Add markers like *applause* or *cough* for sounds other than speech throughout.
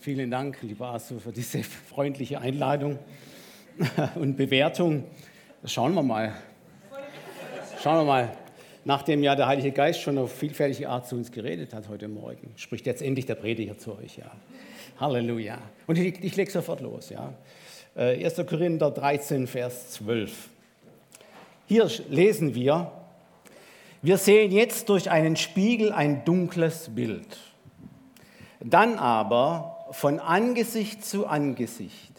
Vielen Dank, lieber Asu, für diese freundliche Einladung *laughs* und Bewertung. Schauen wir mal. Schauen wir mal. Nachdem ja der Heilige Geist schon auf vielfältige Art zu uns geredet hat heute Morgen, spricht jetzt endlich der Prediger zu euch. Ja. Halleluja. Und ich, ich lege sofort los. Ja. 1. Äh, Korinther 13, Vers 12. Hier lesen wir, wir sehen jetzt durch einen Spiegel ein dunkles Bild. Dann aber von Angesicht zu Angesicht.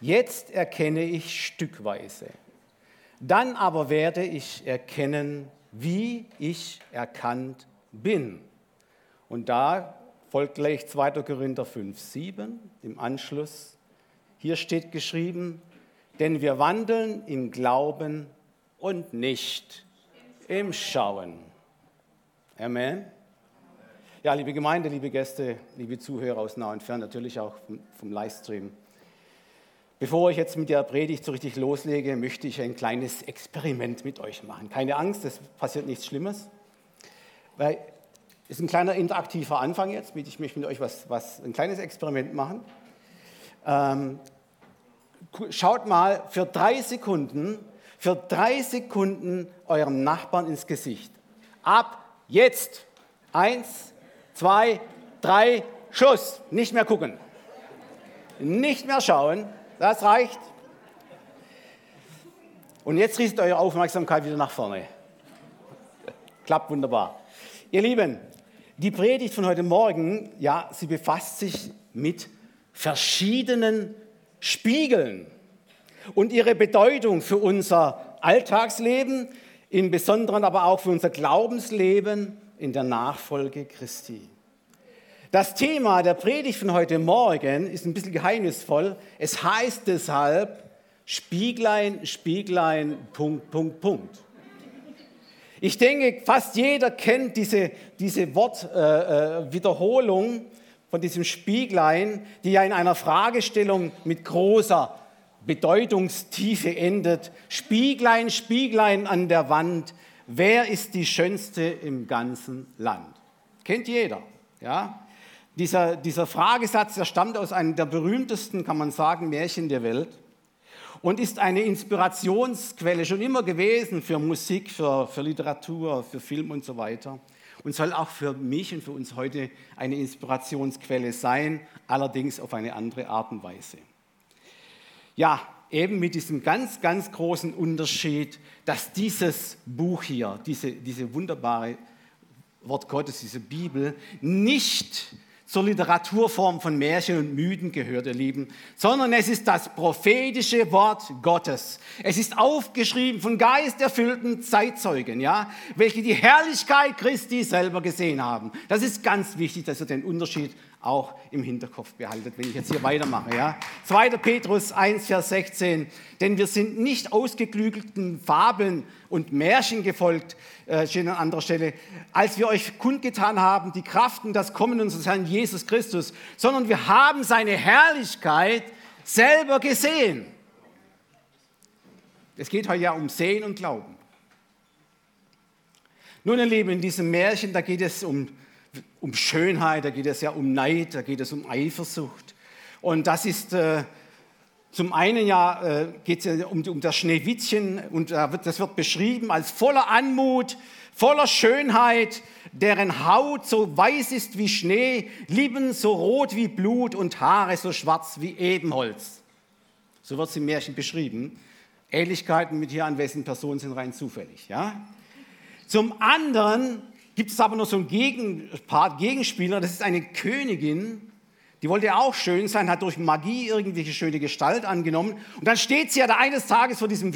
Jetzt erkenne ich stückweise. Dann aber werde ich erkennen, wie ich erkannt bin. Und da folgt gleich 2. Korinther 5, 7 im Anschluss. Hier steht geschrieben, denn wir wandeln im Glauben und nicht im Schauen. Amen. Ja, liebe Gemeinde, liebe Gäste, liebe Zuhörer aus nah und fern, natürlich auch vom Livestream. Bevor ich jetzt mit der Predigt so richtig loslege, möchte ich ein kleines Experiment mit euch machen. Keine Angst, es passiert nichts Schlimmes, weil es ist ein kleiner interaktiver Anfang jetzt. Ich möchte mit euch was, was ein kleines Experiment machen. Ähm, schaut mal für drei Sekunden, für drei Sekunden eurem Nachbarn ins Gesicht. Ab jetzt. Eins, zwei, drei, Schuss. Nicht mehr gucken. Nicht mehr schauen. Das reicht. Und jetzt richtet eure Aufmerksamkeit wieder nach vorne. Klappt wunderbar. Ihr Lieben, die Predigt von heute Morgen, ja, sie befasst sich mit verschiedenen Spiegeln und ihre Bedeutung für unser Alltagsleben, im Besonderen aber auch für unser Glaubensleben in der Nachfolge Christi. Das Thema der Predigt von heute Morgen ist ein bisschen geheimnisvoll. Es heißt deshalb Spieglein, Spieglein, Punkt, Punkt, Punkt. Ich denke, fast jeder kennt diese, diese Wortwiederholung äh, äh von diesem Spieglein, die ja in einer Fragestellung mit großer Bedeutungstiefe endet. Spieglein, Spieglein an der Wand, wer ist die Schönste im ganzen Land? Kennt jeder, ja? Dieser, dieser Fragesatz, der stammt aus einem der berühmtesten, kann man sagen, Märchen der Welt und ist eine Inspirationsquelle schon immer gewesen für Musik, für, für Literatur, für Film und so weiter und soll auch für mich und für uns heute eine Inspirationsquelle sein, allerdings auf eine andere Art und Weise. Ja, eben mit diesem ganz, ganz großen Unterschied, dass dieses Buch hier, diese, diese wunderbare Wort Gottes, diese Bibel, nicht zur Literaturform von Märchen und Mythen gehört, ihr Lieben, sondern es ist das prophetische Wort Gottes. Es ist aufgeschrieben von geisterfüllten Zeitzeugen, ja, welche die Herrlichkeit Christi selber gesehen haben. Das ist ganz wichtig, dass ihr den Unterschied auch im Hinterkopf behaltet, wenn ich jetzt hier weitermache. Ja? 2. Petrus 1, Vers 16. Denn wir sind nicht ausgeklügelten Fabeln und Märchen gefolgt, äh, steht an anderer Stelle, als wir euch kundgetan haben, die Kraft und das Kommen unseres Herrn Jesus Christus, sondern wir haben seine Herrlichkeit selber gesehen. Es geht heute ja um Sehen und Glauben. Nun, ihr Lieben, in diesem Märchen, da geht es um um Schönheit, da geht es ja um Neid, da geht es um Eifersucht. Und das ist äh, zum einen ja, äh, geht es um, das Schneewittchen und das wird beschrieben als voller Anmut, voller Schönheit, deren Haut so weiß ist wie Schnee, Lippen so rot wie Blut und Haare so schwarz wie Ebenholz. So wird es im Märchen beschrieben. Ähnlichkeiten mit hier anwesenden Personen sind rein zufällig. Ja? Zum anderen gibt es aber noch so einen Gegenpart, Gegenspieler, das ist eine Königin, die wollte auch schön sein, hat durch Magie irgendwelche schöne Gestalt angenommen. Und dann steht sie ja da eines Tages vor diesem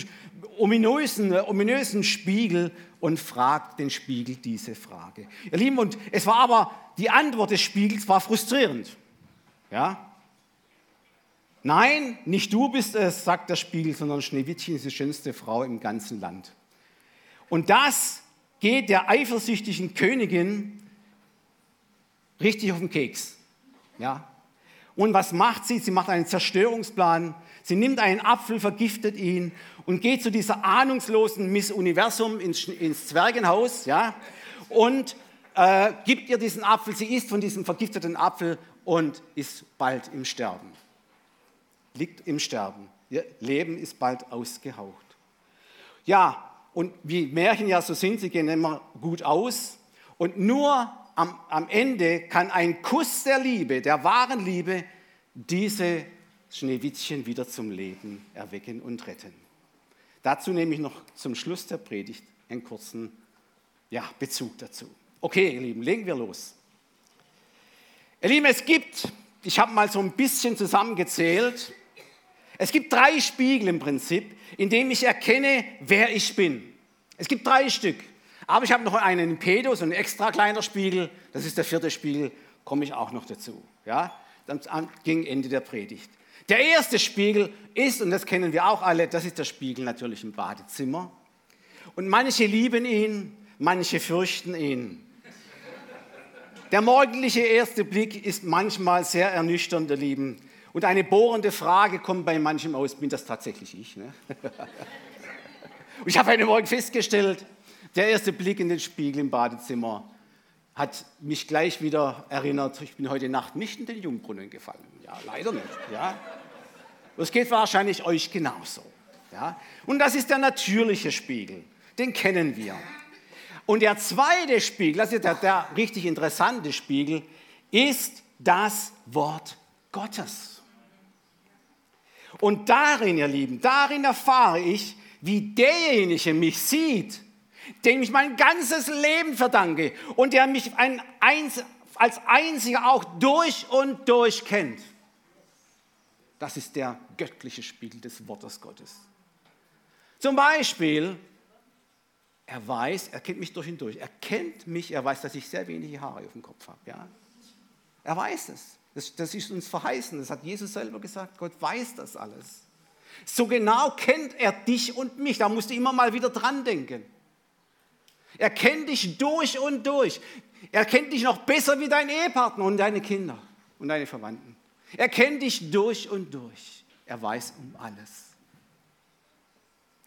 ominösen, ominösen Spiegel und fragt den Spiegel diese Frage. Ihr Lieben, und es war aber, die Antwort des Spiegels war frustrierend. Ja? Nein, nicht du bist es, sagt der Spiegel, sondern Schneewittchen ist die schönste Frau im ganzen Land. Und das geht der eifersüchtigen Königin richtig auf den Keks. Ja? Und was macht sie? Sie macht einen Zerstörungsplan. Sie nimmt einen Apfel, vergiftet ihn und geht zu dieser ahnungslosen Miss Universum ins, ins Zwergenhaus ja? und äh, gibt ihr diesen Apfel, sie isst von diesem vergifteten Apfel und ist bald im Sterben. Liegt im Sterben. Ihr Leben ist bald ausgehaucht. Ja, und wie Märchen ja so sind, sie gehen immer gut aus. Und nur am, am Ende kann ein Kuss der Liebe, der wahren Liebe, diese Schneewittchen wieder zum Leben erwecken und retten. Dazu nehme ich noch zum Schluss der Predigt einen kurzen ja, Bezug dazu. Okay, ihr Lieben, legen wir los. Ihr Lieben, es gibt, ich habe mal so ein bisschen zusammengezählt, es gibt drei Spiegel im Prinzip, in denen ich erkenne, wer ich bin. Es gibt drei Stück. Aber ich habe noch einen in Pedo, so ein extra kleiner Spiegel. Das ist der vierte Spiegel, komme ich auch noch dazu. Ja, dann ging Ende der Predigt. Der erste Spiegel ist, und das kennen wir auch alle, das ist der Spiegel natürlich im Badezimmer. Und manche lieben ihn, manche fürchten ihn. Der morgendliche erste Blick ist manchmal sehr ernüchternd, ihr Lieben. Und eine bohrende Frage kommt bei manchem aus, bin das tatsächlich ich? Ne? *laughs* Und ich habe heute Morgen festgestellt, der erste Blick in den Spiegel im Badezimmer hat mich gleich wieder erinnert, ich bin heute Nacht nicht in den Jungbrunnen gefallen. Ja, leider nicht. Ja. Das geht wahrscheinlich euch genauso. Ja. Und das ist der natürliche Spiegel, den kennen wir. Und der zweite Spiegel, das ist der, der richtig interessante Spiegel, ist das Wort Gottes. Und darin, ihr Lieben, darin erfahre ich, wie derjenige mich sieht, dem ich mein ganzes Leben verdanke und der mich ein, als einziger auch durch und durch kennt. Das ist der göttliche Spiegel des Wortes Gottes. Zum Beispiel, er weiß, er kennt mich durch und durch. Er kennt mich, er weiß, dass ich sehr wenige Haare auf dem Kopf habe. Ja? Er weiß es. Das, das ist uns verheißen. Das hat Jesus selber gesagt. Gott weiß das alles. So genau kennt er dich und mich. Da musst du immer mal wieder dran denken. Er kennt dich durch und durch. Er kennt dich noch besser wie dein Ehepartner und deine Kinder und deine Verwandten. Er kennt dich durch und durch. Er weiß um alles.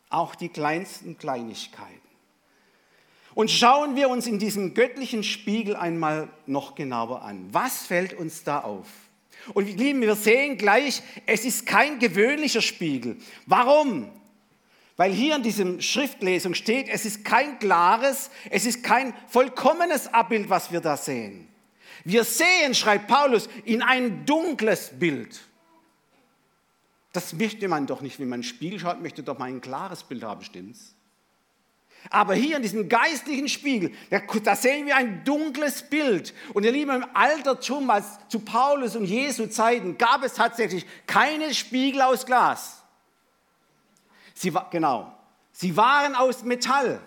Auch die kleinsten Kleinigkeiten. Und schauen wir uns in diesem göttlichen Spiegel einmal noch genauer an. Was fällt uns da auf? Und lieben, wir sehen gleich, es ist kein gewöhnlicher Spiegel. Warum? Weil hier in diesem Schriftlesung steht, es ist kein klares, es ist kein vollkommenes Abbild, was wir da sehen. Wir sehen, schreibt Paulus, in ein dunkles Bild. Das möchte man doch nicht, wenn man einen Spiegel schaut, möchte doch mal ein klares Bild haben, stimmt's? Aber hier in diesem geistlichen Spiegel, da sehen wir ein dunkles Bild. Und ihr Lieben, im Altertum, als zu Paulus und Jesu Zeiten, gab es tatsächlich keine Spiegel aus Glas. Sie, genau, sie waren aus Metall,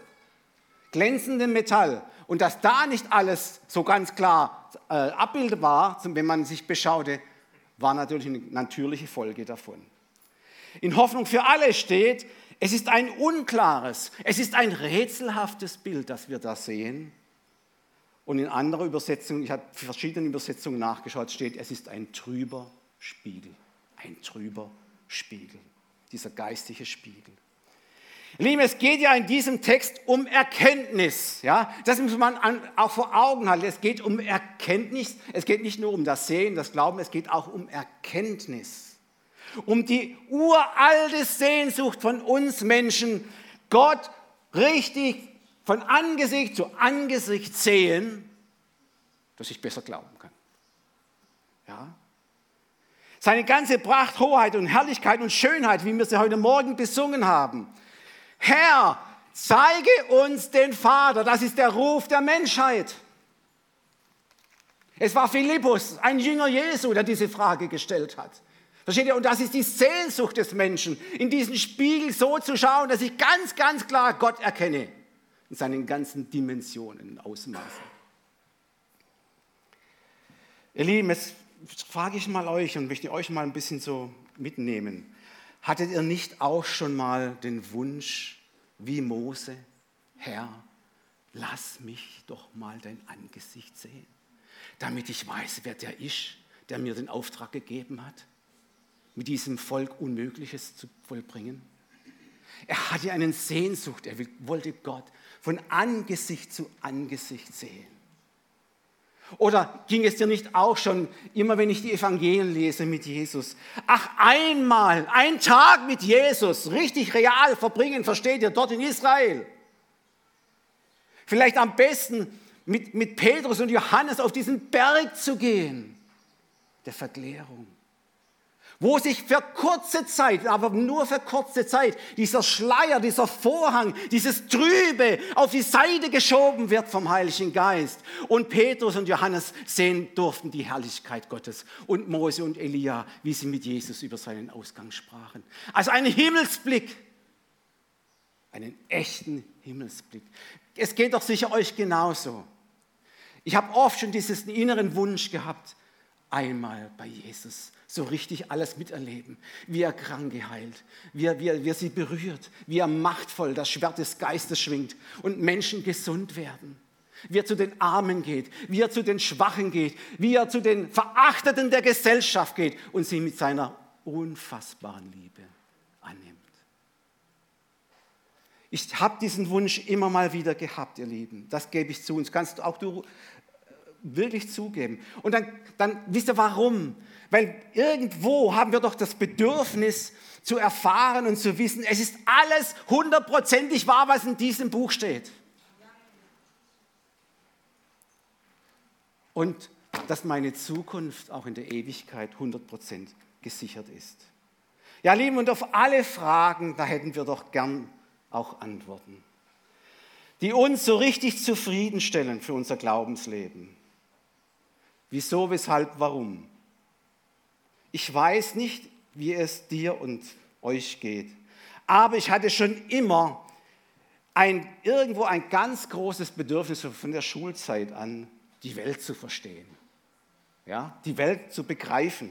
glänzendem Metall. Und dass da nicht alles so ganz klar äh, Abbild war, wenn man sich beschaute, war natürlich eine natürliche Folge davon. In Hoffnung für alle steht, es ist ein unklares, es ist ein rätselhaftes Bild, das wir da sehen. Und in anderer Übersetzung, ich habe verschiedene Übersetzungen nachgeschaut, steht, es ist ein trüber Spiegel. Ein trüber Spiegel, dieser geistige Spiegel. Liebe, es geht ja in diesem Text um Erkenntnis. Ja? Das muss man auch vor Augen halten. Es geht um Erkenntnis. Es geht nicht nur um das Sehen, das Glauben, es geht auch um Erkenntnis. Um die uralte Sehnsucht von uns Menschen, Gott richtig von Angesicht zu Angesicht sehen, dass ich besser glauben kann. Ja? Seine ganze Pracht, Hoheit und Herrlichkeit und Schönheit, wie wir sie heute Morgen besungen haben Herr, zeige uns den Vater. Das ist der Ruf der Menschheit. Es war Philippus, ein Jünger Jesu, der diese Frage gestellt hat. Versteht ihr? Und das ist die Sehnsucht des Menschen, in diesen Spiegel so zu schauen, dass ich ganz, ganz klar Gott erkenne. In seinen ganzen Dimensionen und Ausmaßen. Ihr Lieben, jetzt frage ich mal euch und möchte euch mal ein bisschen so mitnehmen. Hattet ihr nicht auch schon mal den Wunsch, wie Mose, Herr, lass mich doch mal dein Angesicht sehen, damit ich weiß, wer der ist, der mir den Auftrag gegeben hat, mit diesem Volk Unmögliches zu vollbringen? Er hatte eine Sehnsucht, er wollte Gott von Angesicht zu Angesicht sehen. Oder ging es dir nicht auch schon, immer wenn ich die Evangelien lese mit Jesus? Ach, einmal, ein Tag mit Jesus, richtig real verbringen, versteht ihr, dort in Israel. Vielleicht am besten mit, mit Petrus und Johannes auf diesen Berg zu gehen, der Verklärung wo sich für kurze Zeit, aber nur für kurze Zeit, dieser Schleier, dieser Vorhang, dieses Trübe auf die Seite geschoben wird vom Heiligen Geist. Und Petrus und Johannes sehen durften die Herrlichkeit Gottes und Mose und Elia, wie sie mit Jesus über seinen Ausgang sprachen. Also einen Himmelsblick, einen echten Himmelsblick. Es geht doch sicher euch genauso. Ich habe oft schon diesen inneren Wunsch gehabt, einmal bei Jesus so richtig alles miterleben, wie er Kranke heilt, wie er, wie, er, wie er sie berührt, wie er machtvoll das Schwert des Geistes schwingt und Menschen gesund werden, wie er zu den Armen geht, wie er zu den Schwachen geht, wie er zu den Verachteten der Gesellschaft geht und sie mit seiner unfassbaren Liebe annimmt. Ich habe diesen Wunsch immer mal wieder gehabt, ihr Lieben. Das gebe ich zu. Und kannst auch du wirklich zugeben. Und dann, dann wisst ihr warum? Weil irgendwo haben wir doch das Bedürfnis zu erfahren und zu wissen, es ist alles hundertprozentig wahr, was in diesem Buch steht. Und dass meine Zukunft auch in der Ewigkeit 100% gesichert ist. Ja, Lieben, und auf alle Fragen, da hätten wir doch gern auch Antworten, die uns so richtig zufriedenstellen für unser Glaubensleben. Wieso, weshalb, warum? Ich weiß nicht, wie es dir und euch geht, aber ich hatte schon immer ein, irgendwo ein ganz großes Bedürfnis von der Schulzeit an, die Welt zu verstehen, ja, die Welt zu begreifen.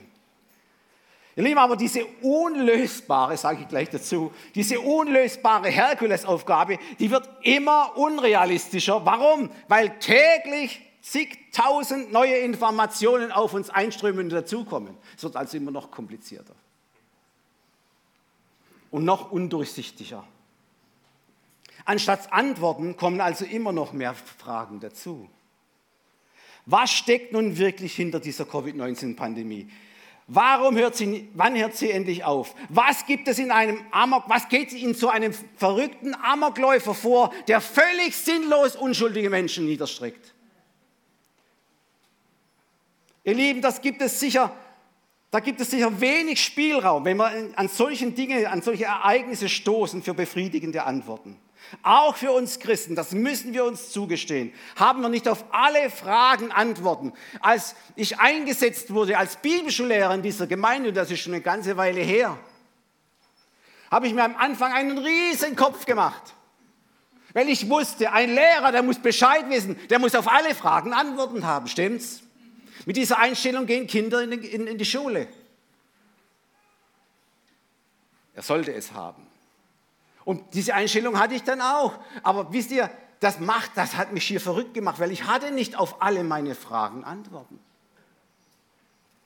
Ihr Lieben, aber diese unlösbare, sage ich gleich dazu, diese unlösbare Herkulesaufgabe, die wird immer unrealistischer. Warum? Weil täglich zigtausend neue Informationen auf uns einströmen und dazukommen. Es wird also immer noch komplizierter und noch undurchsichtiger. Anstatt Antworten kommen also immer noch mehr Fragen dazu. Was steckt nun wirklich hinter dieser Covid-19-Pandemie? Warum hört sie, wann hört sie endlich auf? Was gibt es in einem Amok, was geht in so einem verrückten Amokläufer vor, der völlig sinnlos unschuldige Menschen niederstreckt? Ihr Lieben, das gibt es sicher, da gibt es sicher wenig Spielraum, wenn wir an solchen Dinge, an solche Ereignisse stoßen für befriedigende Antworten. Auch für uns Christen, das müssen wir uns zugestehen, haben wir nicht auf alle Fragen Antworten. Als ich eingesetzt wurde als Bibelschullehrer in dieser Gemeinde, das ist schon eine ganze Weile her, habe ich mir am Anfang einen riesen Kopf gemacht. Weil ich wusste, ein Lehrer, der muss Bescheid wissen, der muss auf alle Fragen Antworten haben, stimmt's? Mit dieser Einstellung gehen Kinder in, in, in die Schule. Er sollte es haben. Und diese Einstellung hatte ich dann auch. Aber wisst ihr, das macht, das hat mich hier verrückt gemacht, weil ich hatte nicht auf alle meine Fragen Antworten.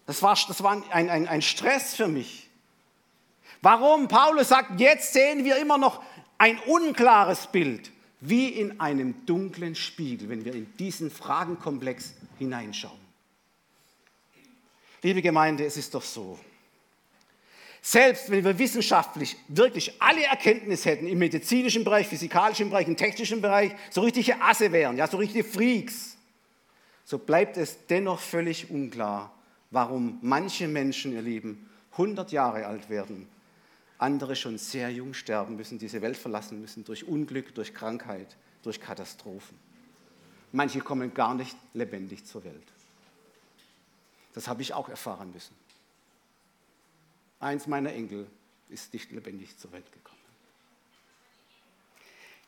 Das war, das war ein, ein, ein Stress für mich. Warum? Paulus sagt, jetzt sehen wir immer noch ein unklares Bild, wie in einem dunklen Spiegel, wenn wir in diesen Fragenkomplex hineinschauen. Liebe Gemeinde, es ist doch so. Selbst wenn wir wissenschaftlich wirklich alle Erkenntnisse hätten im medizinischen Bereich, physikalischen Bereich, im technischen Bereich, so richtige Asse wären, ja, so richtige Freaks, so bleibt es dennoch völlig unklar, warum manche Menschen, ihr Lieben, 100 Jahre alt werden, andere schon sehr jung sterben müssen, diese Welt verlassen müssen durch Unglück, durch Krankheit, durch Katastrophen. Manche kommen gar nicht lebendig zur Welt. Das habe ich auch erfahren müssen. Eins meiner Enkel ist nicht lebendig zur Welt gekommen.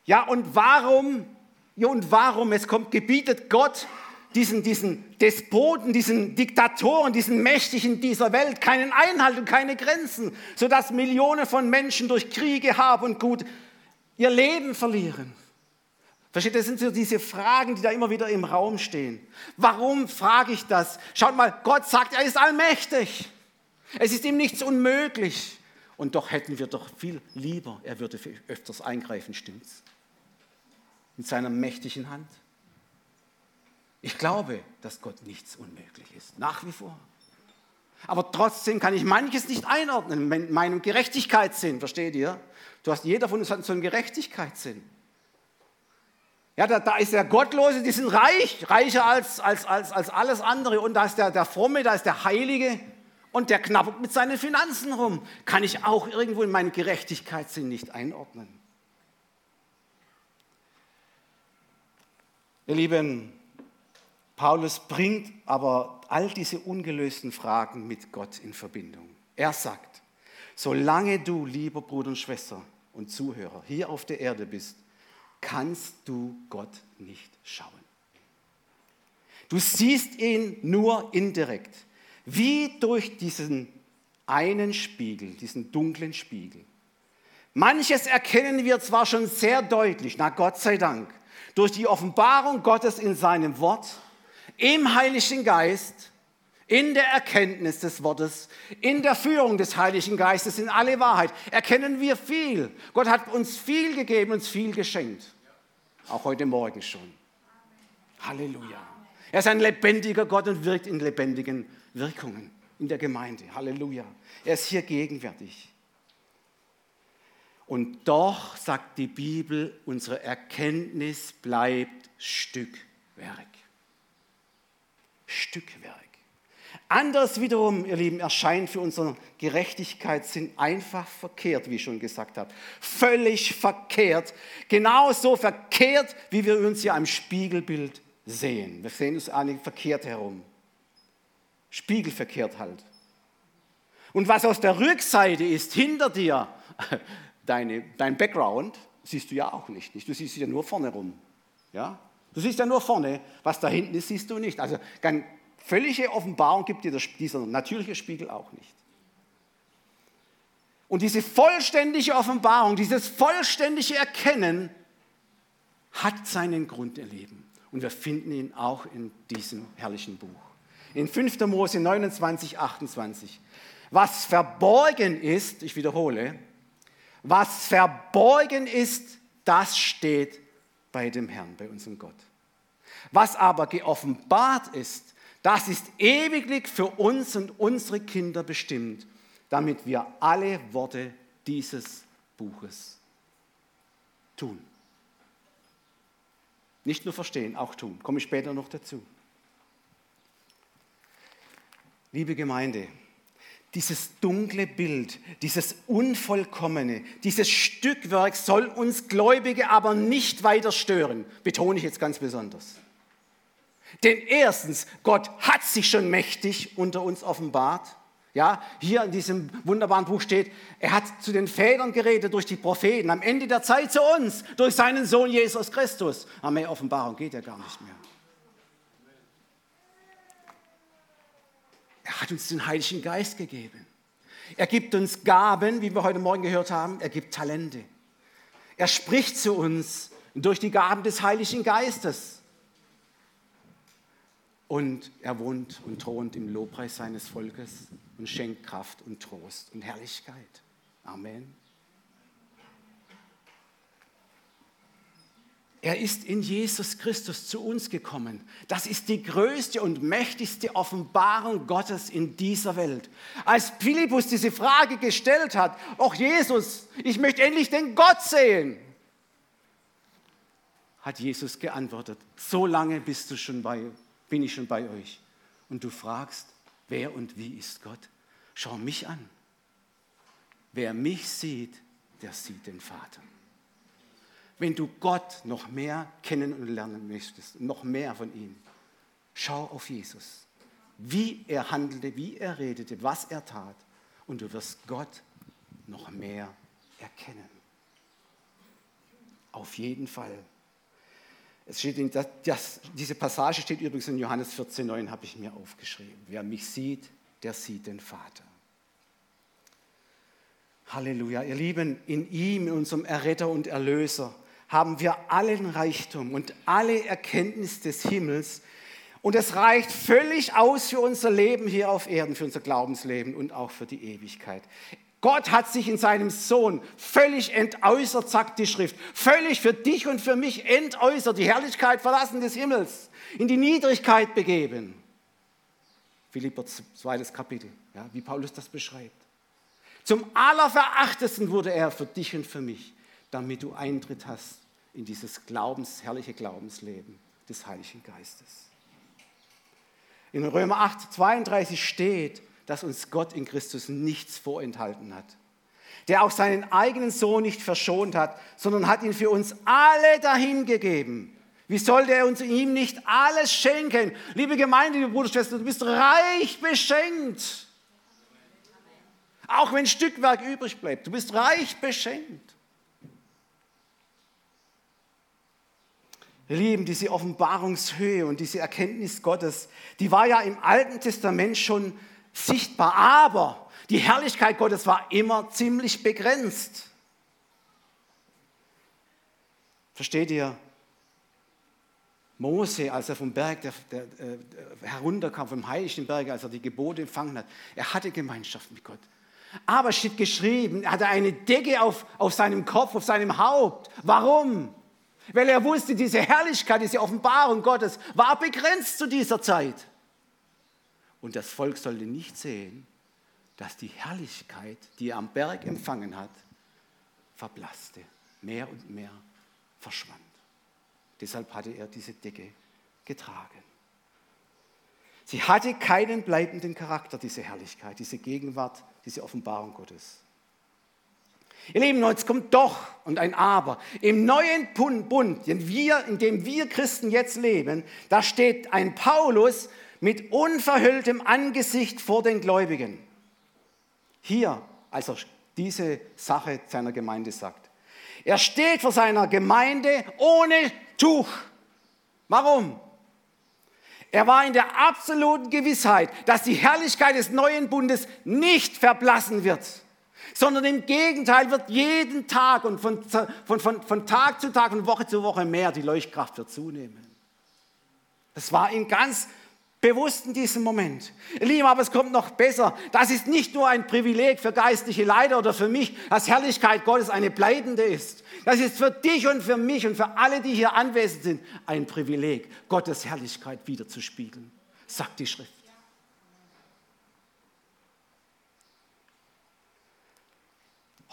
Ja, und warum, ja, und warum, es kommt, gebietet Gott diesen, diesen Despoten, diesen Diktatoren, diesen Mächtigen dieser Welt keinen Einhalt und keine Grenzen, sodass Millionen von Menschen durch Kriege, Hab und Gut ihr Leben verlieren. Versteht, das sind so diese Fragen, die da immer wieder im Raum stehen. Warum frage ich das? Schaut mal, Gott sagt, er ist allmächtig. Es ist ihm nichts unmöglich. Und doch hätten wir doch viel lieber, er würde öfters eingreifen, stimmt's? Mit seiner mächtigen Hand. Ich glaube, dass Gott nichts unmöglich ist, nach wie vor. Aber trotzdem kann ich manches nicht einordnen in meinem Gerechtigkeitssinn, versteht ihr? Du hast, jeder von uns hat so einen Gerechtigkeitssinn. Ja, da, da, ist der Gottlose, die sind reich, reicher als, als, als, als alles andere. Und da ist der, der Fromme, da ist der Heilige und der knabbert mit seinen Finanzen rum. Kann ich auch irgendwo in meinen Gerechtigkeitssinn nicht einordnen. Ihr Lieben, Paulus bringt aber all diese ungelösten Fragen mit Gott in Verbindung. Er sagt, solange du, lieber Bruder und Schwester und Zuhörer, hier auf der Erde bist, kannst du Gott nicht schauen. Du siehst ihn nur indirekt, wie durch diesen einen Spiegel, diesen dunklen Spiegel. Manches erkennen wir zwar schon sehr deutlich, na Gott sei Dank, durch die Offenbarung Gottes in seinem Wort, im Heiligen Geist, in der Erkenntnis des Wortes, in der Führung des Heiligen Geistes, in alle Wahrheit, erkennen wir viel. Gott hat uns viel gegeben, uns viel geschenkt. Auch heute Morgen schon. Halleluja. Er ist ein lebendiger Gott und wirkt in lebendigen Wirkungen in der Gemeinde. Halleluja. Er ist hier gegenwärtig. Und doch sagt die Bibel, unsere Erkenntnis bleibt Stückwerk. Stückwerk. Anders wiederum, ihr Lieben, erscheint für unseren Gerechtigkeitssinn einfach verkehrt, wie ich schon gesagt habe. Völlig verkehrt. Genauso verkehrt, wie wir uns ja im Spiegelbild sehen. Wir sehen uns eigentlich verkehrt herum. Spiegelverkehrt halt. Und was aus der Rückseite ist, hinter dir, *laughs* deine, dein Background, siehst du ja auch nicht. Du siehst ja nur vorne rum. Ja? Du siehst ja nur vorne, was da hinten ist, siehst du nicht. Also ganz völlige Offenbarung gibt dir dieser natürliche Spiegel auch nicht. Und diese vollständige Offenbarung, dieses vollständige Erkennen hat seinen Grund erleben. Und wir finden ihn auch in diesem herrlichen Buch. In 5. Mose 29, 28. Was verborgen ist, ich wiederhole, was verborgen ist, das steht bei dem Herrn, bei unserem Gott. Was aber geoffenbart ist, das ist ewiglich für uns und unsere Kinder bestimmt, damit wir alle Worte dieses Buches tun. Nicht nur verstehen, auch tun. Komme ich später noch dazu. Liebe Gemeinde, dieses dunkle Bild, dieses Unvollkommene, dieses Stückwerk soll uns Gläubige aber nicht weiter stören, betone ich jetzt ganz besonders. Denn erstens, Gott hat sich schon mächtig unter uns offenbart. Ja, hier in diesem wunderbaren Buch steht, er hat zu den Vätern geredet durch die Propheten, am Ende der Zeit zu uns, durch seinen Sohn Jesus Christus. Aber mehr Offenbarung geht ja gar nicht mehr. Er hat uns den Heiligen Geist gegeben. Er gibt uns Gaben, wie wir heute Morgen gehört haben. Er gibt Talente. Er spricht zu uns durch die Gaben des Heiligen Geistes. Und er wohnt und thront im Lobpreis seines Volkes und schenkt Kraft und Trost und Herrlichkeit. Amen. Er ist in Jesus Christus zu uns gekommen. Das ist die größte und mächtigste Offenbarung Gottes in dieser Welt. Als Philippus diese Frage gestellt hat, auch Jesus, ich möchte endlich den Gott sehen, hat Jesus geantwortet, so lange bist du schon bei, bin ich schon bei euch. Und du fragst, wer und wie ist Gott? Schau mich an. Wer mich sieht, der sieht den Vater wenn du Gott noch mehr kennen und lernen möchtest, noch mehr von ihm, schau auf Jesus. Wie er handelte, wie er redete, was er tat. Und du wirst Gott noch mehr erkennen. Auf jeden Fall. Es steht in das, das, diese Passage steht übrigens in Johannes 14,9, habe ich mir aufgeschrieben. Wer mich sieht, der sieht den Vater. Halleluja. Ihr Lieben, in ihm, in unserem Erretter und Erlöser, haben wir allen Reichtum und alle Erkenntnis des Himmels. Und es reicht völlig aus für unser Leben hier auf Erden, für unser Glaubensleben und auch für die Ewigkeit. Gott hat sich in seinem Sohn völlig entäußert, sagt die Schrift. Völlig für dich und für mich entäußert, die Herrlichkeit verlassen des Himmels, in die Niedrigkeit begeben. Philipper zweites Kapitel, ja, wie Paulus das beschreibt. Zum Allerverachtesten wurde er für dich und für mich, damit du Eintritt hast in dieses Glaubens, herrliche Glaubensleben des Heiligen Geistes. In Römer 8, 32 steht, dass uns Gott in Christus nichts vorenthalten hat. Der auch seinen eigenen Sohn nicht verschont hat, sondern hat ihn für uns alle dahingegeben. Wie sollte er uns ihm nicht alles schenken? Liebe Gemeinde, liebe Bruder, Schwester, du bist reich beschenkt. Auch wenn Stückwerk übrig bleibt, du bist reich beschenkt. Lieben, diese Offenbarungshöhe und diese Erkenntnis Gottes, die war ja im Alten Testament schon sichtbar, aber die Herrlichkeit Gottes war immer ziemlich begrenzt. Versteht ihr? Mose, als er vom Berg der, der, äh, herunterkam, vom heiligen Berg, als er die Gebote empfangen hat, er hatte Gemeinschaft mit Gott. Aber es steht geschrieben, er hatte eine Decke auf, auf seinem Kopf, auf seinem Haupt. Warum? Weil er wusste, diese Herrlichkeit, diese Offenbarung Gottes war begrenzt zu dieser Zeit. Und das Volk sollte nicht sehen, dass die Herrlichkeit, die er am Berg empfangen hat, verblasste, mehr und mehr verschwand. Deshalb hatte er diese Decke getragen. Sie hatte keinen bleibenden Charakter, diese Herrlichkeit, diese Gegenwart, diese Offenbarung Gottes. Ihr Lieben, jetzt kommt doch und ein Aber. Im neuen Bund, in dem wir Christen jetzt leben, da steht ein Paulus mit unverhülltem Angesicht vor den Gläubigen. Hier, als er diese Sache seiner Gemeinde sagt. Er steht vor seiner Gemeinde ohne Tuch. Warum? Er war in der absoluten Gewissheit, dass die Herrlichkeit des neuen Bundes nicht verblassen wird, sondern im Gegenteil wird jeden Tag und von, von, von, von Tag zu Tag und Woche zu Woche mehr die Leuchtkraft wird zunehmen. Das war ihm ganz bewusst in diesem Moment. Lieben, aber es kommt noch besser. Das ist nicht nur ein Privileg für geistliche Leiter oder für mich, dass Herrlichkeit Gottes eine bleibende ist. Das ist für dich und für mich und für alle, die hier anwesend sind, ein Privileg, Gottes Herrlichkeit wiederzuspiegeln, sagt die Schrift.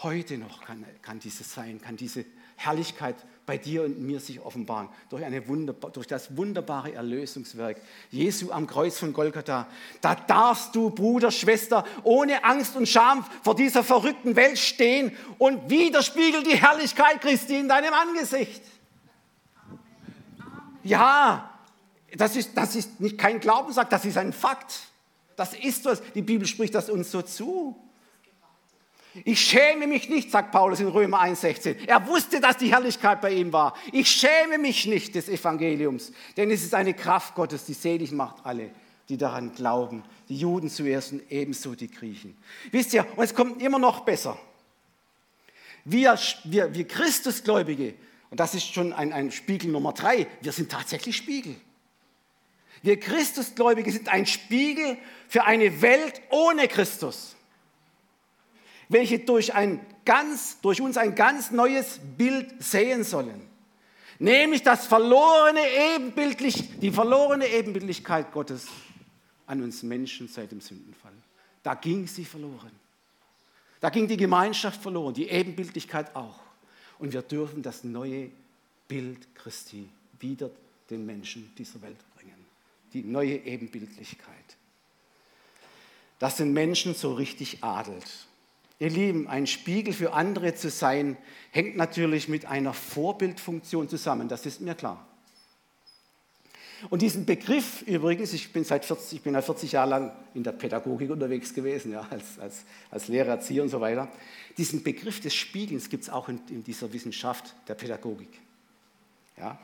Heute noch kann, kann dieses sein, kann diese Herrlichkeit bei dir und mir sich offenbaren, durch, eine wunderbar, durch das wunderbare Erlösungswerk Jesu am Kreuz von Golgatha. Da darfst du, Bruder, Schwester, ohne Angst und Scham vor dieser verrückten Welt stehen und widerspiegelt die Herrlichkeit Christi in deinem Angesicht. Ja, das ist, das ist nicht kein Glaubenssakt, das ist ein Fakt. Das ist was. Die Bibel spricht das uns so zu. Ich schäme mich nicht, sagt Paulus in Römer 1,16. Er wusste, dass die Herrlichkeit bei ihm war. Ich schäme mich nicht des Evangeliums, denn es ist eine Kraft Gottes, die selig macht alle, die daran glauben. Die Juden zuerst und ebenso die Griechen. Wisst ihr, und es kommt immer noch besser. Wir, wir, wir Christusgläubige, und das ist schon ein, ein Spiegel Nummer drei, wir sind tatsächlich Spiegel. Wir Christusgläubige sind ein Spiegel für eine Welt ohne Christus welche durch, ein ganz, durch uns ein ganz neues Bild sehen sollen. Nämlich das verlorene Ebenbildlich, die verlorene Ebenbildlichkeit Gottes an uns Menschen seit dem Sündenfall. Da ging sie verloren. Da ging die Gemeinschaft verloren, die Ebenbildlichkeit auch. Und wir dürfen das neue Bild Christi wieder den Menschen dieser Welt bringen. Die neue Ebenbildlichkeit. Dass den Menschen so richtig adelt. Ihr Lieben, ein Spiegel für andere zu sein, hängt natürlich mit einer Vorbildfunktion zusammen, das ist mir klar. Und diesen Begriff übrigens, ich bin seit 40, ich bin seit 40 Jahre lang in der Pädagogik unterwegs gewesen, ja, als, als, als Lehrer, Erzieher und so weiter. Diesen Begriff des Spiegelns gibt es auch in, in, dieser Wissenschaft der Pädagogik. Ja.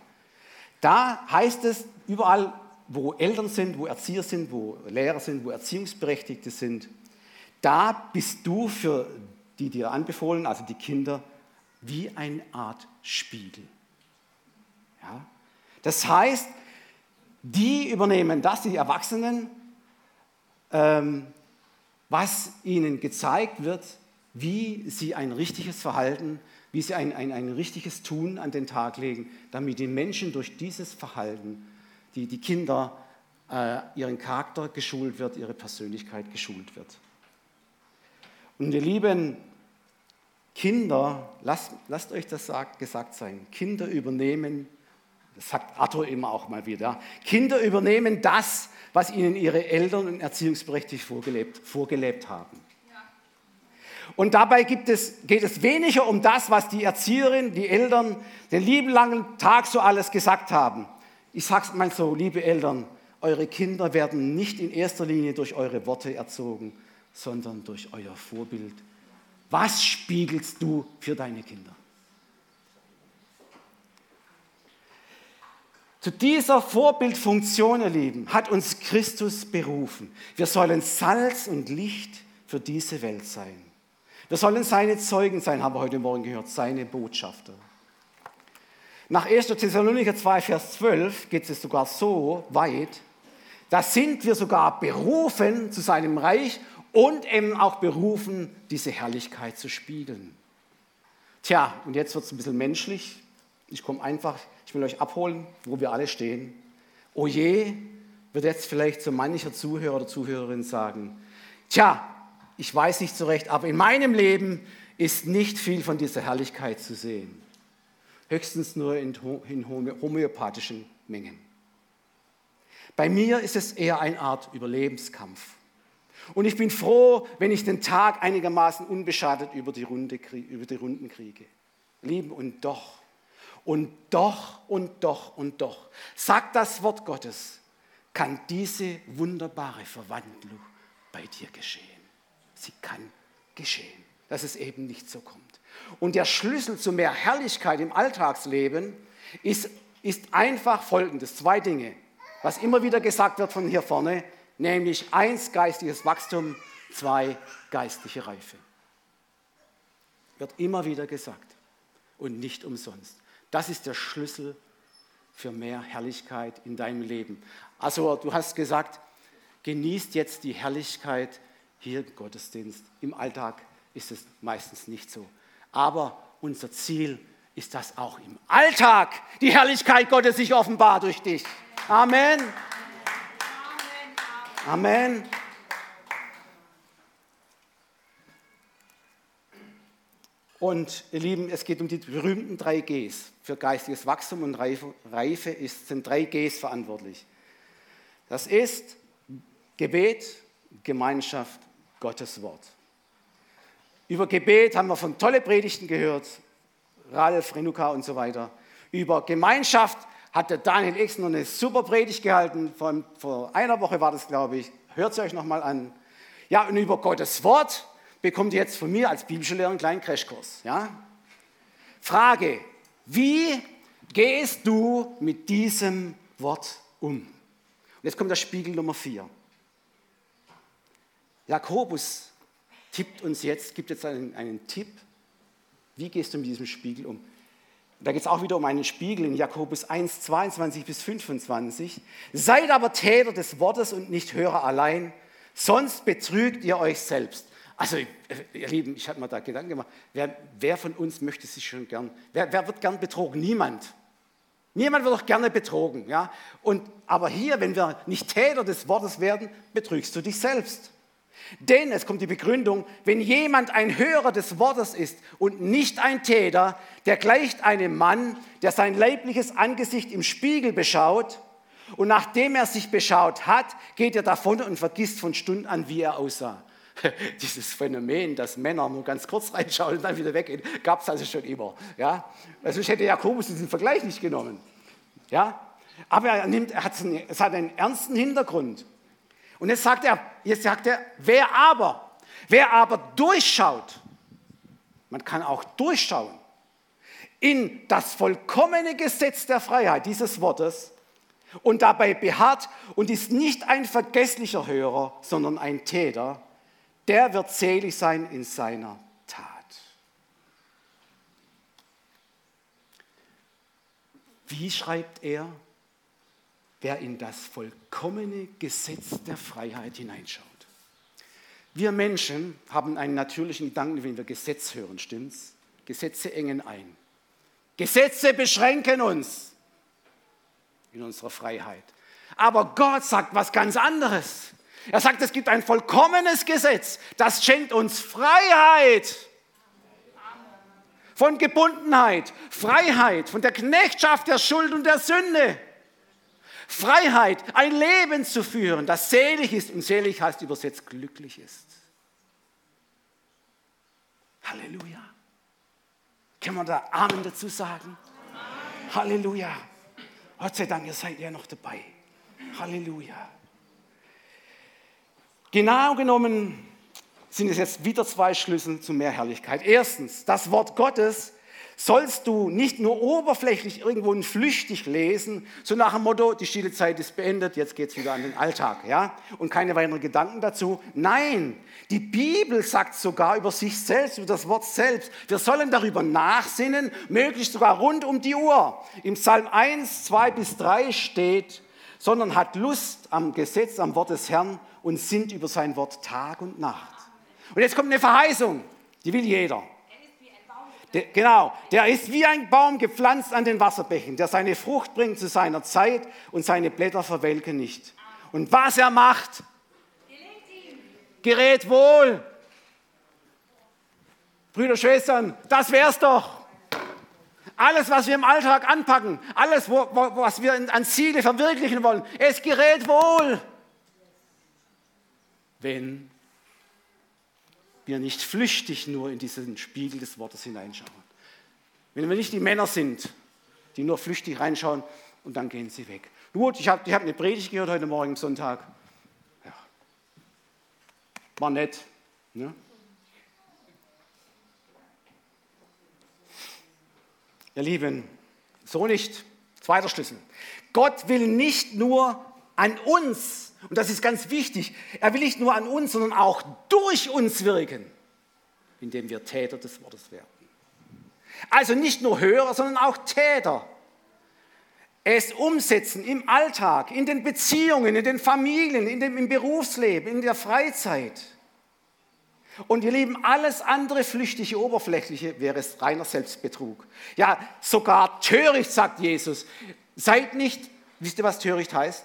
Da heißt es überall, wo Eltern sind, wo Erzieher sind, wo Lehrer sind, wo Erziehungsberechtigte sind, da bist du für die dir anbefohlen, also die Kinder, wie eine Art Spiegel. Ja? Das heißt, die übernehmen das, die Erwachsenen, ähm, was ihnen gezeigt wird, wie sie ein richtiges Verhalten, wie sie ein, ein, ein richtiges Tun an den Tag legen, damit die Menschen durch dieses Verhalten, die, die Kinder, äh, ihren Charakter geschult wird, ihre Persönlichkeit geschult wird. Und ihr lieben Kinder, lasst, lasst euch das gesagt sein, Kinder übernehmen, das sagt Arthur immer auch mal wieder, Kinder übernehmen das, was ihnen ihre Eltern und Erziehungsberechtigte vorgelebt, vorgelebt haben. Und dabei es, geht es weniger um das, was die Erzieherin, die Eltern den lieben langen Tag so alles gesagt haben. Ich sage es mal so, liebe Eltern, eure Kinder werden nicht in erster Linie durch eure Worte erzogen, sondern durch euer Vorbild. Was spiegelst du für deine Kinder? Zu dieser Vorbildfunktion, ihr Lieben, hat uns Christus berufen. Wir sollen Salz und Licht für diese Welt sein. Wir sollen seine Zeugen sein, haben wir heute Morgen gehört, seine Botschafter. Nach 1. Thessalonicher 2, Vers 12 geht es sogar so weit, da sind wir sogar berufen zu seinem Reich und eben auch berufen, diese Herrlichkeit zu spiegeln. Tja, und jetzt wird es ein bisschen menschlich. Ich komme einfach ich will euch abholen, wo wir alle stehen. Oh je, wird jetzt vielleicht so mancher Zuhörer oder Zuhörerin sagen, tja, ich weiß nicht so recht, aber in meinem Leben ist nicht viel von dieser Herrlichkeit zu sehen. Höchstens nur in, in homöopathischen Mengen. Bei mir ist es eher eine Art Überlebenskampf. Und ich bin froh, wenn ich den Tag einigermaßen unbeschadet über die, Runde, über die Runden kriege. Lieben und doch und doch und doch und doch, sagt das Wort Gottes, kann diese wunderbare Verwandlung bei dir geschehen. Sie kann geschehen, dass es eben nicht so kommt. Und der Schlüssel zu mehr Herrlichkeit im Alltagsleben ist, ist einfach folgendes, zwei Dinge, was immer wieder gesagt wird von hier vorne, nämlich eins geistiges Wachstum, zwei geistliche Reife. Wird immer wieder gesagt und nicht umsonst. Das ist der Schlüssel für mehr Herrlichkeit in deinem Leben. Also du hast gesagt, genießt jetzt die Herrlichkeit hier im Gottesdienst. Im Alltag ist es meistens nicht so. Aber unser Ziel ist, dass auch im Alltag die Herrlichkeit Gottes sich offenbart durch dich. Amen. Amen. Und ihr Lieben, es geht um die berühmten drei Gs. Für geistiges Wachstum und Reife sind drei Gs verantwortlich. Das ist Gebet, Gemeinschaft, Gottes Wort. Über Gebet haben wir von tolle Predigten gehört, Ralf, Renuka und so weiter. Über Gemeinschaft hat der Daniel X noch eine super Predigt gehalten. Vor, vor einer Woche war das, glaube ich. Hört es euch nochmal an. Ja, und über Gottes Wort bekommt ihr jetzt von mir als Bibelschullehrer einen kleinen Crashkurs. Ja? Frage, wie gehst du mit diesem Wort um? Und jetzt kommt der Spiegel Nummer 4. Jakobus tippt uns jetzt, gibt jetzt einen, einen Tipp, wie gehst du mit diesem Spiegel um? Da geht es auch wieder um einen Spiegel in Jakobus 1, 22 bis 25. Seid aber Täter des Wortes und nicht Hörer allein, sonst betrügt ihr euch selbst. Also, ihr Lieben, ich habe mir da Gedanken gemacht, wer, wer, von uns möchte sich schon gern, wer, wer, wird gern betrogen? Niemand. Niemand wird doch gerne betrogen. Ja? Und, aber hier, wenn wir nicht Täter des Wortes werden, betrügst du dich selbst. Denn, es kommt die Begründung, wenn jemand ein Hörer des Wortes ist und nicht ein Täter, der gleicht einem Mann, der sein leibliches Angesicht im Spiegel beschaut und nachdem er sich beschaut hat, geht er davon und vergisst von Stund an, wie er aussah. *laughs* dieses Phänomen, dass Männer nur ganz kurz reinschauen und dann wieder weggehen, gab es also schon immer. Ja? Also ich hätte Jakobus diesen Vergleich nicht genommen. Ja? Aber er nimmt, er hat einen, es hat einen ernsten Hintergrund. Und jetzt sagt er, jetzt sagt er, wer aber, wer aber durchschaut, man kann auch durchschauen, in das vollkommene Gesetz der Freiheit dieses Wortes und dabei beharrt und ist nicht ein vergesslicher Hörer, sondern ein Täter, der wird selig sein in seiner Tat. Wie schreibt er? Wer in das vollkommene Gesetz der Freiheit hineinschaut. Wir Menschen haben einen natürlichen Gedanken, wenn wir Gesetz hören, stimmt's? Gesetze engen ein. Gesetze beschränken uns in unserer Freiheit. Aber Gott sagt was ganz anderes. Er sagt, es gibt ein vollkommenes Gesetz, das schenkt uns Freiheit von Gebundenheit, Freiheit von der Knechtschaft der Schuld und der Sünde. Freiheit, ein Leben zu führen, das selig ist und selig heißt übersetzt glücklich ist. Halleluja. Können wir da Amen dazu sagen? Amen. Halleluja. Gott sei Dank, ihr seid ja noch dabei. Halleluja. Genau genommen sind es jetzt wieder zwei Schlüssel zu mehr Herrlichkeit. Erstens, das Wort Gottes sollst du nicht nur oberflächlich irgendwo und flüchtig lesen, so nach dem Motto, die stille Zeit ist beendet, jetzt geht es wieder an den Alltag, ja? Und keine weiteren Gedanken dazu. Nein, die Bibel sagt sogar über sich selbst, über das Wort selbst. Wir sollen darüber nachsinnen, möglichst sogar rund um die Uhr. Im Psalm 1, 2 bis 3 steht, sondern hat Lust am Gesetz, am Wort des Herrn und sinnt über sein Wort Tag und Nacht. Und jetzt kommt eine Verheißung, die will jeder. Der, genau, der ist wie ein Baum gepflanzt an den Wasserbächen, der seine Frucht bringt zu seiner Zeit und seine Blätter verwelken nicht. Und was er macht, gerät wohl. Brüder, Schwestern, das wär's doch. Alles, was wir im Alltag anpacken, alles, wo, wo, was wir an Ziele verwirklichen wollen, es gerät wohl. Wenn wir nicht flüchtig nur in diesen Spiegel des Wortes hineinschauen. Wenn wir nicht die Männer sind, die nur flüchtig reinschauen und dann gehen sie weg. Gut, ich habe ich hab eine Predigt gehört heute Morgen Sonntag. Ja. War nett. Ne? Ihr Lieben, so nicht. Zweiter Schlüssel. Gott will nicht nur an uns und das ist ganz wichtig. Er will nicht nur an uns, sondern auch durch uns wirken, indem wir Täter des Wortes werden. Also nicht nur Hörer, sondern auch Täter. Es umsetzen im Alltag, in den Beziehungen, in den Familien, in dem, im Berufsleben, in der Freizeit. Und ihr Lieben, alles andere flüchtige, oberflächliche wäre es reiner Selbstbetrug. Ja, sogar töricht, sagt Jesus. Seid nicht, wisst ihr, was töricht heißt?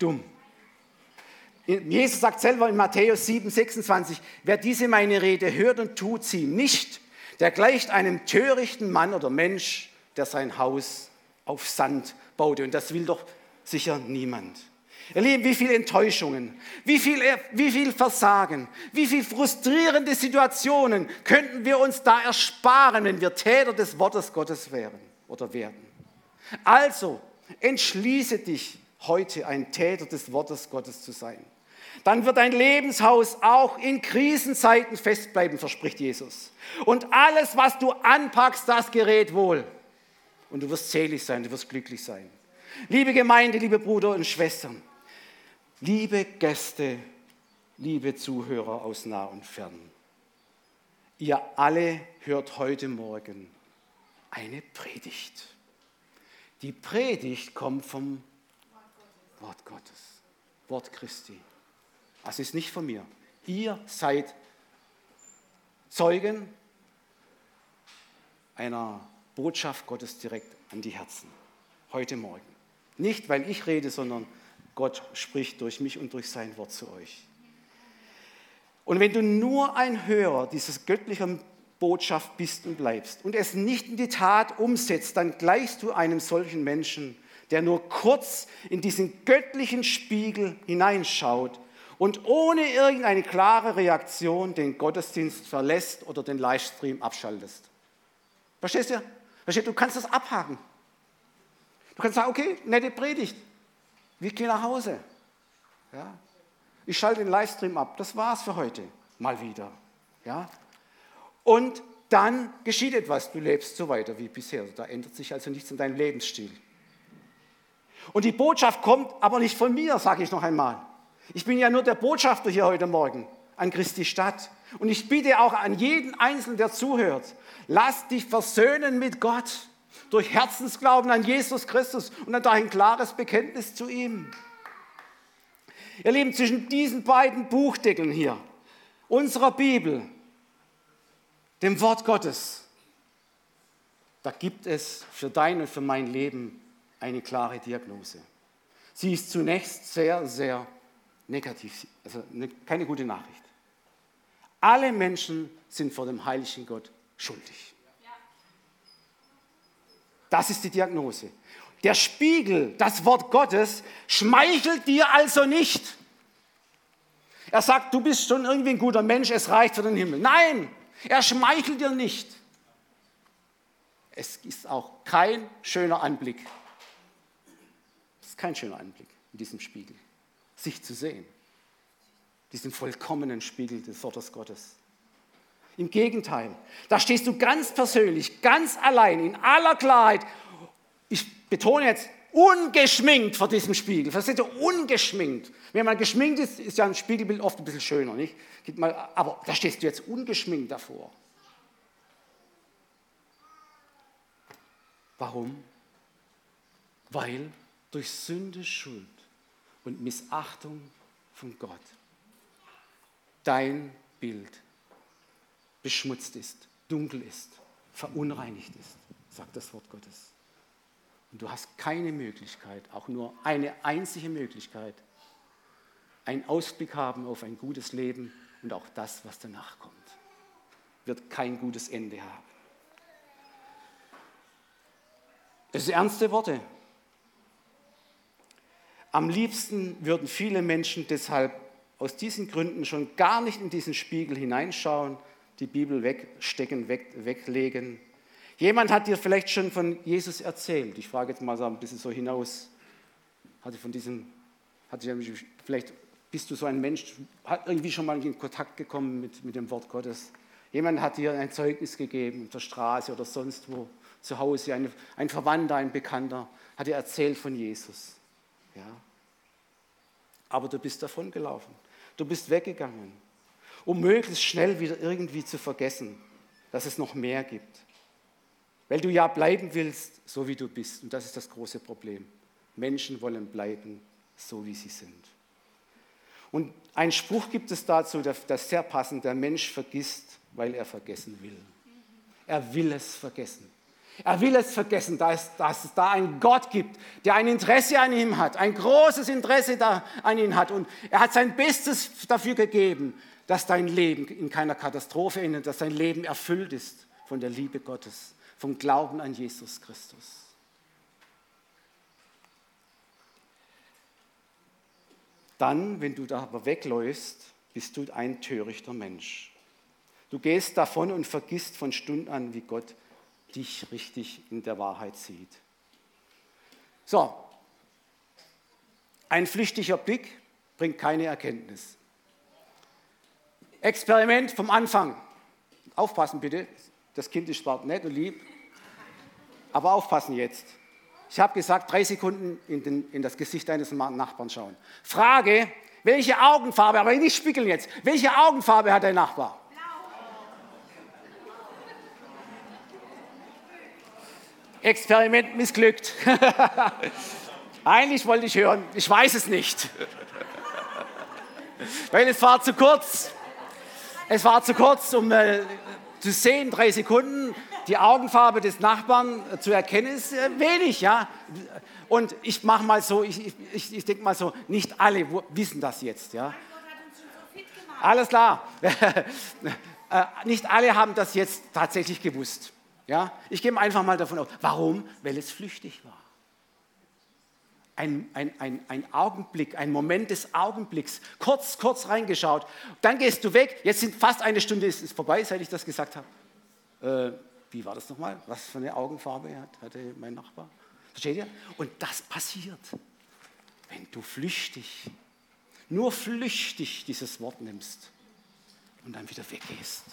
Dumm. Jesus sagt selber in Matthäus 7, 26, wer diese meine Rede hört und tut sie nicht, der gleicht einem törichten Mann oder Mensch, der sein Haus auf Sand baute. Und das will doch sicher niemand. Ihr Lieben, wie viele Enttäuschungen, wie viel, wie viel Versagen, wie viele frustrierende Situationen könnten wir uns da ersparen, wenn wir Täter des Wortes Gottes wären oder werden. Also, entschließe dich, heute ein Täter des Wortes Gottes zu sein. Dann wird dein Lebenshaus auch in Krisenzeiten festbleiben, verspricht Jesus. Und alles, was du anpackst, das gerät wohl. Und du wirst selig sein, du wirst glücklich sein. Liebe Gemeinde, liebe Brüder und Schwestern, liebe Gäste, liebe Zuhörer aus nah und fern, ihr alle hört heute Morgen eine Predigt. Die Predigt kommt vom Wort Gottes, Wort Christi. Das ist nicht von mir. Ihr seid Zeugen einer Botschaft Gottes direkt an die Herzen. Heute Morgen. Nicht, weil ich rede, sondern Gott spricht durch mich und durch sein Wort zu euch. Und wenn du nur ein Hörer dieses göttlichen Botschaft bist und bleibst und es nicht in die Tat umsetzt, dann gleichst du einem solchen Menschen, der nur kurz in diesen göttlichen Spiegel hineinschaut und ohne irgendeine klare Reaktion den Gottesdienst verlässt oder den Livestream abschaltest. Verstehst du? Verstehst du? Du kannst das abhaken. Du kannst sagen, okay, nette Predigt. Wir gehen nach Hause. Ja? Ich schalte den Livestream ab. Das war's für heute. Mal wieder. Ja? Und dann geschieht etwas. Du lebst so weiter wie bisher. Da ändert sich also nichts in deinem Lebensstil. Und die Botschaft kommt aber nicht von mir, sage ich noch einmal. Ich bin ja nur der Botschafter hier heute Morgen an Christi Stadt. Und ich bitte auch an jeden Einzelnen, der zuhört, lass dich versöhnen mit Gott durch Herzensglauben an Jesus Christus und an dein klares Bekenntnis zu ihm. Ihr Lieben, zwischen diesen beiden Buchdeckeln hier, unserer Bibel, dem Wort Gottes, da gibt es für dein und für mein Leben eine klare Diagnose. Sie ist zunächst sehr, sehr negativ, also keine gute Nachricht. Alle Menschen sind vor dem heiligen Gott schuldig. Das ist die Diagnose. Der Spiegel, das Wort Gottes, schmeichelt dir also nicht. Er sagt, du bist schon irgendwie ein guter Mensch, es reicht für den Himmel. Nein, er schmeichelt dir nicht. Es ist auch kein schöner Anblick. Kein schöner Anblick in diesem Spiegel, sich zu sehen. Diesen vollkommenen Spiegel des Wortes Gottes. Im Gegenteil, da stehst du ganz persönlich, ganz allein, in aller Klarheit. Ich betone jetzt, ungeschminkt vor diesem Spiegel. Versteht ihr? Ungeschminkt. Wenn man geschminkt ist, ist ja ein Spiegelbild oft ein bisschen schöner, nicht? Aber da stehst du jetzt ungeschminkt davor. Warum? Weil durch Sünde, Schuld und Missachtung von Gott dein Bild beschmutzt ist, dunkel ist, verunreinigt ist, sagt das Wort Gottes. Und du hast keine Möglichkeit, auch nur eine einzige Möglichkeit, einen Ausblick haben auf ein gutes Leben und auch das, was danach kommt, wird kein gutes Ende haben. Das sind ernste Worte. Am liebsten würden viele Menschen deshalb aus diesen Gründen schon gar nicht in diesen Spiegel hineinschauen, die Bibel wegstecken, weg, weglegen Jemand hat dir vielleicht schon von Jesus erzählt. Ich frage jetzt mal so ein bisschen so hinaus. Hatte von diesem, hatte vielleicht bist du so ein Mensch, hat irgendwie schon mal in Kontakt gekommen mit, mit dem Wort Gottes. Jemand hat dir ein Zeugnis gegeben, auf der Straße oder sonst wo, zu Hause, ein, ein Verwandter, ein Bekannter, hat dir erzählt von Jesus. Ja. Aber du bist davon gelaufen. Du bist weggegangen, um möglichst schnell wieder irgendwie zu vergessen, dass es noch mehr gibt. Weil du ja bleiben willst, so wie du bist. Und das ist das große Problem. Menschen wollen bleiben, so wie sie sind. Und ein Spruch gibt es dazu, der sehr passend, der Mensch vergisst, weil er vergessen will. Er will es vergessen. Er will es vergessen, dass, es da einen Gott gibt, der ein Interesse an ihm hat, ein großes Interesse da an ihm hat. Und er hat sein Bestes dafür gegeben, dass dein Leben in keiner Katastrophe endet, dass dein Leben erfüllt ist von der Liebe Gottes vom Glauben an Jesus Christus. Dann, wenn du da aber wegläufst, bist du ein törichter Mensch. Du gehst davon und vergisst von Stunden an, wie Gott dich richtig in der Wahrheit sieht. So, ein flüchtiger Blick bringt keine Erkenntnis. Experiment vom Anfang. Aufpassen bitte, das Kind ist zwar nett und lieb, aber aufpassen jetzt. Ich habe gesagt, drei Sekunden in, den, in, das Gesicht deines Nachbarn schauen. Frage, welche Augenfarbe, aber nicht spiegeln jetzt, welche Augenfarbe hat dein Nachbar? Experiment missglückt. *laughs* Eigentlich wollte ich hören, ich weiß es nicht. Weil es war zu kurz. Es war zu kurz, um äh, zu sehen, drei Sekunden, die Augenfarbe des Nachbarn zu erkennen, ist äh, wenig, ja. Und ich mache mal so, ich, ich, ich denke mal so, nicht alle wissen das jetzt, ja. Alles klar. *laughs* Äh, nicht alle haben das jetzt tatsächlich gewusst. Ja? Ich gehe einfach mal davon aus. Warum? Weil es flüchtig war. Ein, ein, ein, ein, Augenblick, ein Moment des Augenblicks, kurz, kurz reingeschaut, dann gehst du weg, jetzt sind fast eine Stunde ist, ist vorbei, seit ich das gesagt habe. Äh, wie war das nochmal? Was für eine Augenfarbe hatte mein Nachbar? Versteht ihr? Und das passiert, wenn du flüchtig, nur flüchtig dieses Wort nimmst und dann wieder weggehst.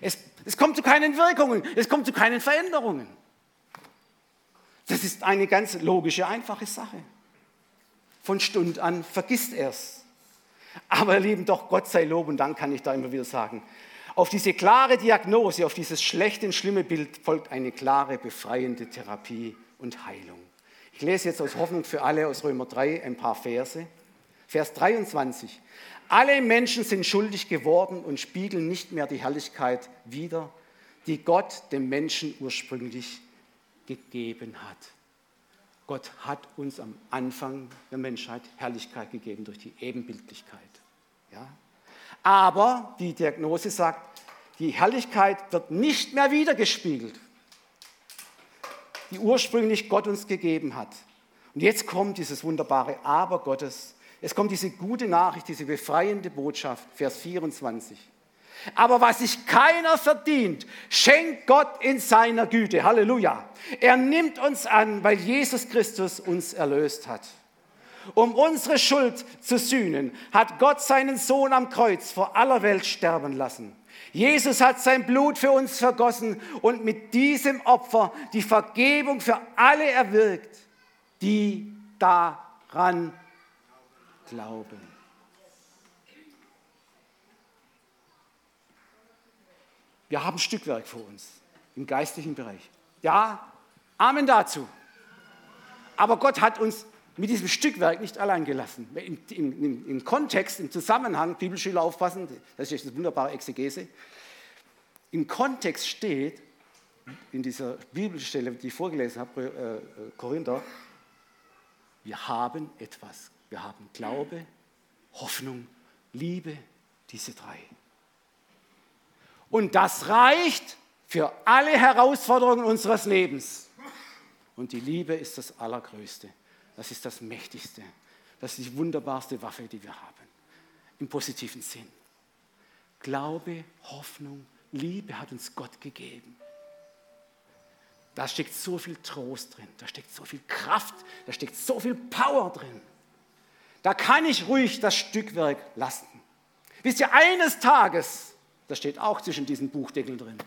Es, es kommt zu keinen Wirkungen, es kommt zu keinen Veränderungen. Das ist eine ganz logische, einfache Sache. Von Stund an vergisst er es. Aber ihr Lieben, doch Gott sei Lob und Dank kann ich da immer wieder sagen, auf diese klare Diagnose, auf dieses schlechte und schlimme Bild folgt eine klare, befreiende Therapie und Heilung. Ich lese jetzt aus Hoffnung für alle aus Römer 3 ein paar Verse. Vers 23. Alle Menschen sind schuldig geworden und spiegeln nicht mehr die Herrlichkeit wider, die Gott dem Menschen ursprünglich gegeben hat. Gott hat uns am Anfang der Menschheit Herrlichkeit gegeben durch die Ebenbildlichkeit. Ja? Aber die Diagnose sagt, die Herrlichkeit wird nicht mehr wiedergespiegelt, die ursprünglich Gott uns gegeben hat. Und jetzt kommt dieses wunderbare Aber Gottes. Es kommt diese gute Nachricht, diese befreiende Botschaft, Vers 24. Aber was sich keiner verdient, schenkt Gott in seiner Güte. Halleluja. Er nimmt uns an, weil Jesus Christus uns erlöst hat. Um unsere Schuld zu sühnen, hat Gott seinen Sohn am Kreuz vor aller Welt sterben lassen. Jesus hat sein Blut für uns vergossen und mit diesem Opfer die Vergebung für alle erwirkt, die daran glauben. Wir haben Stückwerk vor uns im geistlichen Bereich. Ja, Amen dazu. Aber Gott hat uns mit diesem Stückwerk nicht allein gelassen. Im, im, im Kontext, im Zusammenhang, Bibelschüler aufpassen, das ist eine wunderbare Exegese. Im Kontext steht, in dieser Bibelstelle, die ich vorgelesen habe, äh, äh, Korinther, wir haben etwas. Wir haben Glaube, Hoffnung, Liebe, diese drei. Und das reicht für alle Herausforderungen unseres Lebens. Und die Liebe ist das Allergrößte. Das ist das Mächtigste. Das ist die wunderbarste Waffe, die wir haben. Im positiven Sinn. Glaube, Hoffnung, Liebe hat uns Gott gegeben. Da steckt so viel Trost drin, da steckt so viel Kraft, da steckt so viel Power drin. Da kann ich ruhig das Stückwerk lassen. Wisst ihr, eines Tages das steht auch zwischen diesen Buchdeckeln drin,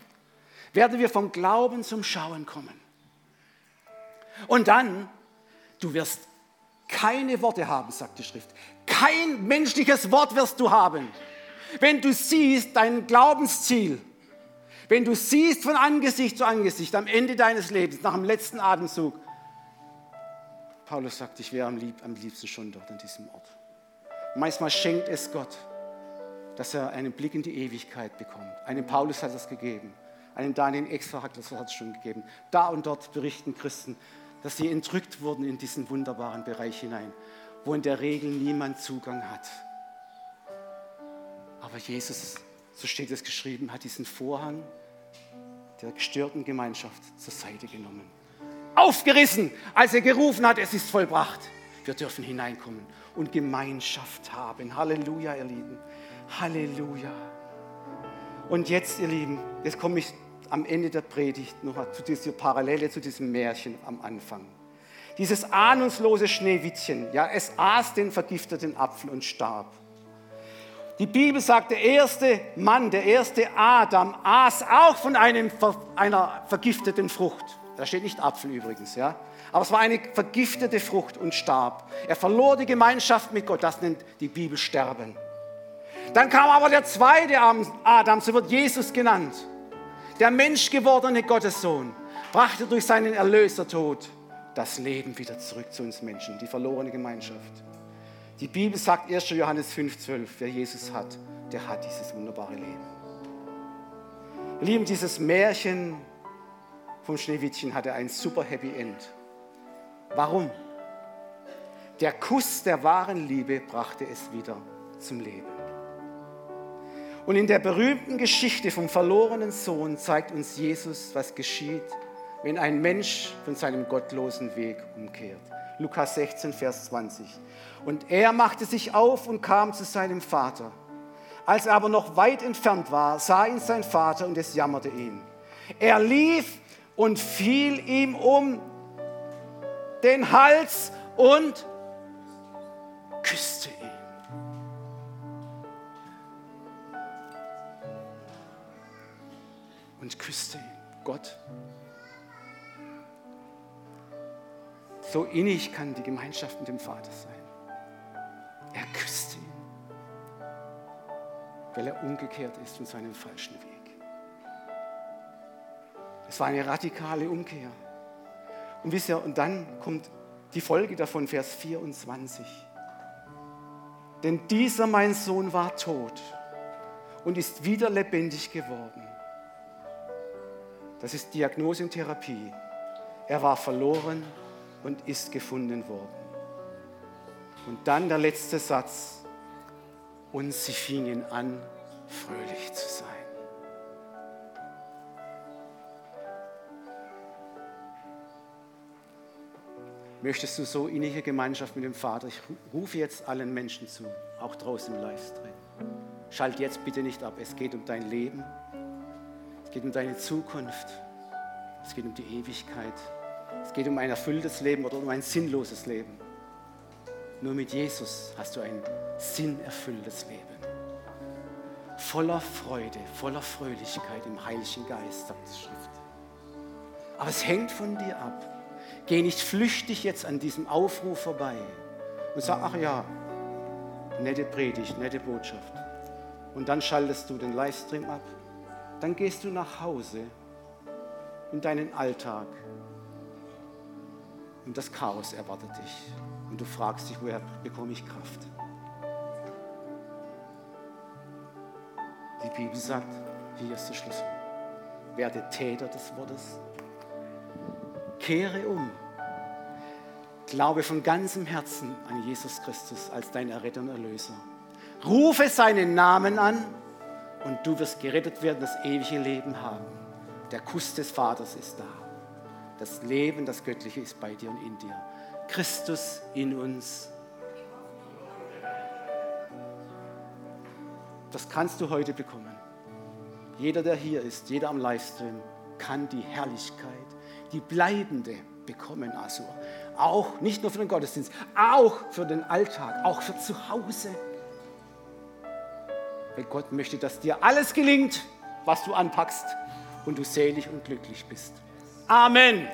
werden wir vom Glauben zum Schauen kommen. Und dann, du wirst keine Worte haben, sagt die Schrift. Kein menschliches Wort wirst du haben. Wenn du siehst dein Glaubensziel, wenn du siehst von Angesicht zu Angesicht am Ende deines Lebens, nach dem letzten Atemzug, Paulus sagt, ich wäre am, lieb, am liebsten schon dort an diesem Ort. Manchmal schenkt es Gott, dass er einen Blick in die Ewigkeit bekommt. Einem Paulus hat es gegeben, einem Daniel Extra hat es schon gegeben. Da und dort berichten Christen, dass sie entrückt wurden in diesen wunderbaren Bereich hinein, wo in der Regel niemand Zugang hat. Aber Jesus, so steht es geschrieben, hat diesen Vorhang der gestörten Gemeinschaft zur Seite genommen. Aufgerissen, als er gerufen hat, es ist vollbracht. Wir dürfen hineinkommen und Gemeinschaft haben. Halleluja, ihr Lieben. Halleluja. Und jetzt, ihr Lieben, jetzt komme ich am Ende der Predigt noch zu dieser Parallele zu diesem Märchen am Anfang. Dieses ahnungslose Schneewittchen, ja, es aß den vergifteten Apfel und starb. Die Bibel sagt, der erste Mann, der erste Adam, aß auch von einem, einer vergifteten Frucht. Da steht nicht Apfel übrigens, ja. Aber es war eine vergiftete Frucht und starb. Er verlor die Gemeinschaft mit Gott. Das nennt die Bibel Sterben. Dann kam aber der zweite Adam, so wird Jesus genannt. Der menschgewordene Gottessohn brachte durch seinen Erlösertod das Leben wieder zurück zu uns Menschen, die verlorene Gemeinschaft. Die Bibel sagt 1. Johannes 5,12, wer Jesus hat, der hat dieses wunderbare Leben. Ihr Lieben, dieses Märchen vom Schneewittchen hatte ein super Happy End. Warum? Der Kuss der wahren Liebe brachte es wieder zum Leben. Und in der berühmten Geschichte vom verlorenen Sohn zeigt uns Jesus, was geschieht, wenn ein Mensch von seinem gottlosen Weg umkehrt. Lukas 16, Vers 20. Und er machte sich auf und kam zu seinem Vater. Als er aber noch weit entfernt war, sah ihn sein Vater und es jammerte ihn. Er lief und fiel ihm um den Hals und küsste ihn. und küsste ihn. Gott. So innig kann die Gemeinschaft mit dem Vater sein. Er küsste ihn, weil er umgekehrt ist von seinem falschen Weg. Es war eine radikale Umkehr. Und wisst ihr, und dann kommt die Folge davon, Vers 24. Denn dieser mein Sohn war tot und ist wieder lebendig geworden. Das ist Diagnose und Therapie. Er war verloren und ist gefunden worden. Und dann der letzte Satz. Und sie fingen an, fröhlich zu sein. Möchtest du so innige Gemeinschaft mit dem Vater? Ich rufe jetzt allen Menschen zu, auch draußen im Livestream. Schalt jetzt bitte nicht ab. Es geht um dein Leben. Es geht um deine Zukunft. Es geht um die Ewigkeit. Es geht um ein erfülltes Leben oder um ein sinnloses Leben. Nur mit Jesus hast du ein sinnerfülltes Leben. Voller Freude, voller Fröhlichkeit im Heiligen Geist, sagt die Schrift. Aber es hängt von dir ab Geh nicht flüchtig jetzt an diesem Aufruf vorbei und sag, ach ja, nette Predigt, nette Botschaft. Und dann schaltest du den Livestream ab. Dann gehst du nach Hause in deinen Alltag. Und das Chaos erwartet dich. Und du fragst dich, woher bekomme ich Kraft? Die Bibel sagt, hier ist der Schlüssel. Werde Täter des Wortes Kehre um. Glaube von ganzem Herzen an Jesus Christus als dein Erretter und Erlöser. Rufe seinen Namen an und du wirst gerettet werden, das ewige Leben haben. Der Kuss des Vaters ist da. Das Leben, das Göttliche ist bei dir und in dir. Christus in uns. Das kannst du heute bekommen. Jeder, der hier ist, jeder am Livestream, kann die Herrlichkeit die bleibende bekommen, also auch nicht nur für den Gottesdienst, auch für den Alltag, auch für zu Hause. Weil Gott möchte, dass dir alles gelingt, was du anpackst und du selig und glücklich bist. Amen.